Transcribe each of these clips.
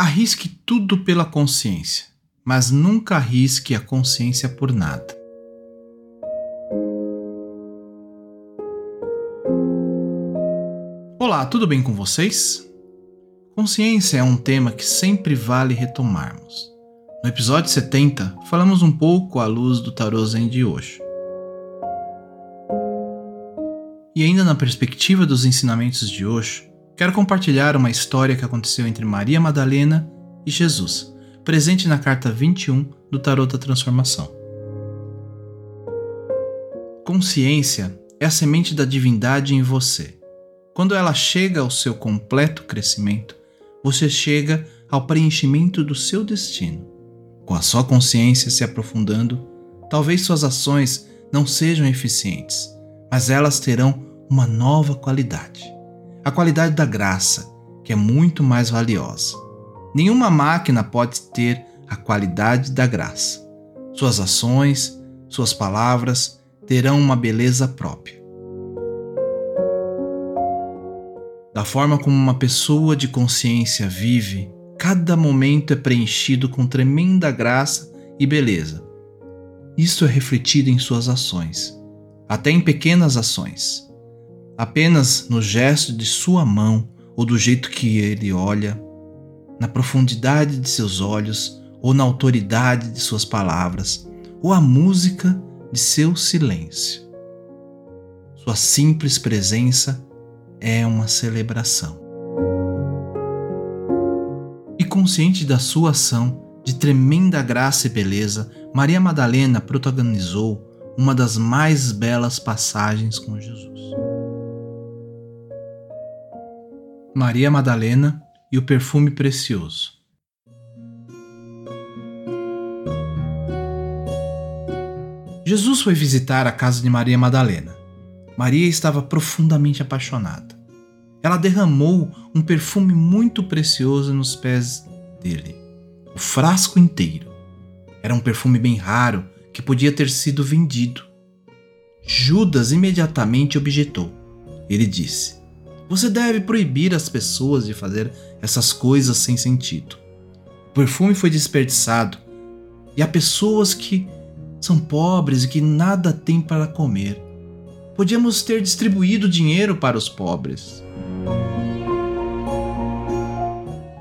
Arrisque tudo pela consciência, mas nunca arrisque a consciência por nada. Olá, tudo bem com vocês? Consciência é um tema que sempre vale retomarmos. No episódio 70, falamos um pouco à luz do tarô Zen de hoje. E ainda na perspectiva dos ensinamentos de Osho, quero compartilhar uma história que aconteceu entre Maria Madalena e Jesus, presente na carta 21 do Tarot da Transformação. Consciência é a semente da divindade em você. Quando ela chega ao seu completo crescimento, você chega ao preenchimento do seu destino. Com a sua consciência se aprofundando, talvez suas ações não sejam eficientes, mas elas terão uma nova qualidade. A qualidade da graça, que é muito mais valiosa. Nenhuma máquina pode ter a qualidade da graça. Suas ações, suas palavras terão uma beleza própria. Da forma como uma pessoa de consciência vive, cada momento é preenchido com tremenda graça e beleza. Isso é refletido em suas ações, até em pequenas ações apenas no gesto de sua mão ou do jeito que ele olha, na profundidade de seus olhos ou na autoridade de suas palavras, ou a música de seu silêncio. Sua simples presença é uma celebração. E consciente da sua ação, de tremenda graça e beleza, Maria Madalena protagonizou uma das mais belas passagens com Jesus. Maria Madalena e o perfume precioso. Jesus foi visitar a casa de Maria Madalena. Maria estava profundamente apaixonada. Ela derramou um perfume muito precioso nos pés dele, o frasco inteiro. Era um perfume bem raro que podia ter sido vendido. Judas imediatamente objetou. Ele disse: você deve proibir as pessoas de fazer essas coisas sem sentido. O perfume foi desperdiçado e há pessoas que são pobres e que nada têm para comer. Podíamos ter distribuído dinheiro para os pobres.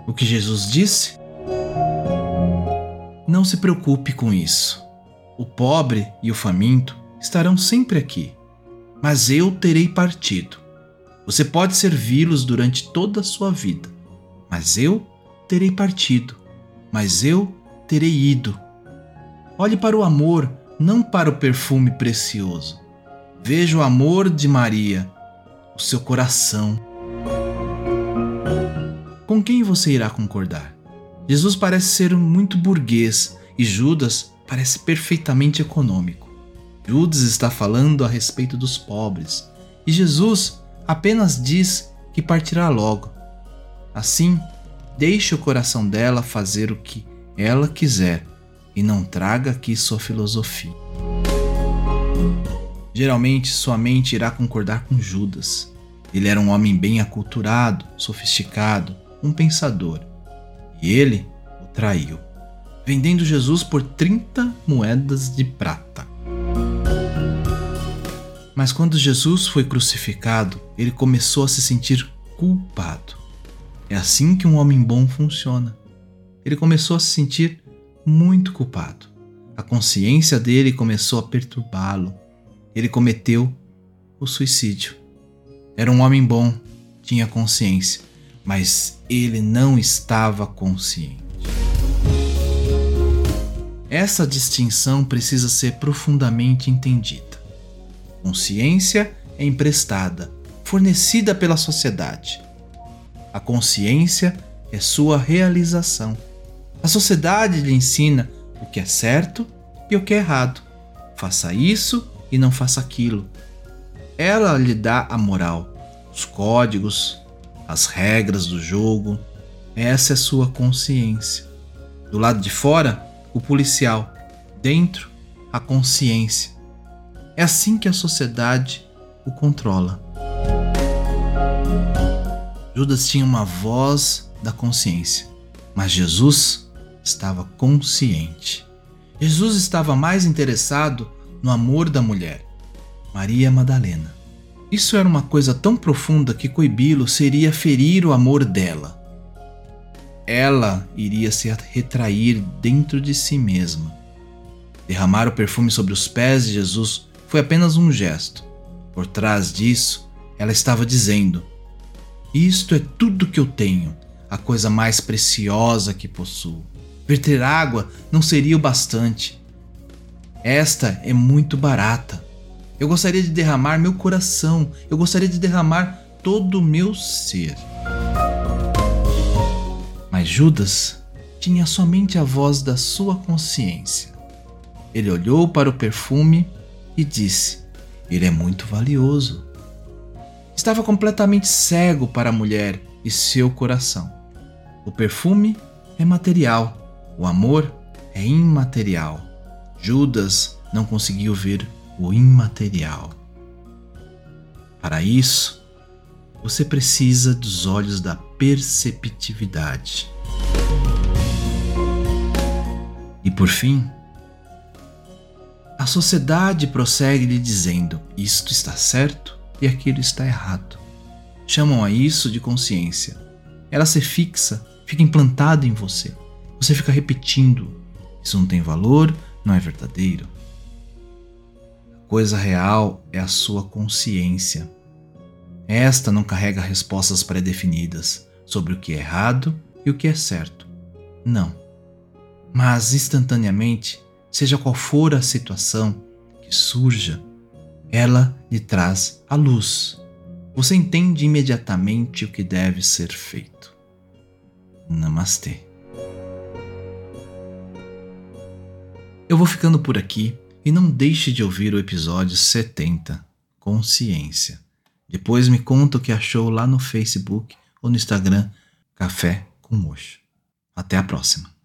O que Jesus disse? Não se preocupe com isso. O pobre e o faminto estarão sempre aqui, mas eu terei partido. Você pode servi-los durante toda a sua vida, mas eu terei partido, mas eu terei ido. Olhe para o amor, não para o perfume precioso. Veja o amor de Maria, o seu coração. Com quem você irá concordar? Jesus parece ser muito burguês e Judas parece perfeitamente econômico. Judas está falando a respeito dos pobres e Jesus apenas diz que partirá logo. Assim, deixe o coração dela fazer o que ela quiser e não traga aqui sua filosofia. Geralmente, sua mente irá concordar com Judas. Ele era um homem bem aculturado, sofisticado, um pensador. E ele o traiu, vendendo Jesus por 30 moedas de prata. Mas quando Jesus foi crucificado, ele começou a se sentir culpado. É assim que um homem bom funciona. Ele começou a se sentir muito culpado. A consciência dele começou a perturbá-lo. Ele cometeu o suicídio. Era um homem bom, tinha consciência, mas ele não estava consciente. Essa distinção precisa ser profundamente entendida. Consciência é emprestada, fornecida pela sociedade. A consciência é sua realização. A sociedade lhe ensina o que é certo e o que é errado. Faça isso e não faça aquilo. Ela lhe dá a moral, os códigos, as regras do jogo. Essa é sua consciência. Do lado de fora, o policial. Dentro, a consciência. É assim que a sociedade o controla. Judas tinha uma voz da consciência, Mas Jesus estava consciente. Jesus estava mais interessado no amor da mulher, Maria Madalena. Isso era uma coisa tão profunda que coibi-lo seria ferir o amor dela. Ela iria se retrair dentro de si mesma. Derramar o perfume sobre os pés de Jesus foi apenas um gesto. Por trás disso, ela estava dizendo: Isto é tudo que eu tenho, a coisa mais preciosa que possuo. Verter água não seria o bastante. Esta é muito barata. Eu gostaria de derramar meu coração, eu gostaria de derramar todo o meu ser. Mas Judas tinha somente a voz da sua consciência. Ele olhou para o perfume e disse: Ele é muito valioso. Estava completamente cego para a mulher e seu coração. O perfume é material, o amor é imaterial. Judas não conseguiu ver o imaterial. Para isso, você precisa dos olhos da perceptividade. E por fim, a sociedade prossegue lhe dizendo: isto está certo e aquilo está errado. Chamam a isso de consciência. Ela se fixa, fica implantada em você. Você fica repetindo: isso não tem valor, não é verdadeiro coisa real é a sua consciência. Esta não carrega respostas pré-definidas sobre o que é errado e o que é certo. Não. Mas instantaneamente, seja qual for a situação que surja, ela lhe traz a luz. Você entende imediatamente o que deve ser feito. Namastê. Eu vou ficando por aqui e não deixe de ouvir o episódio 70, Consciência. Depois me conta o que achou lá no Facebook ou no Instagram Café com Mocho. Até a próxima.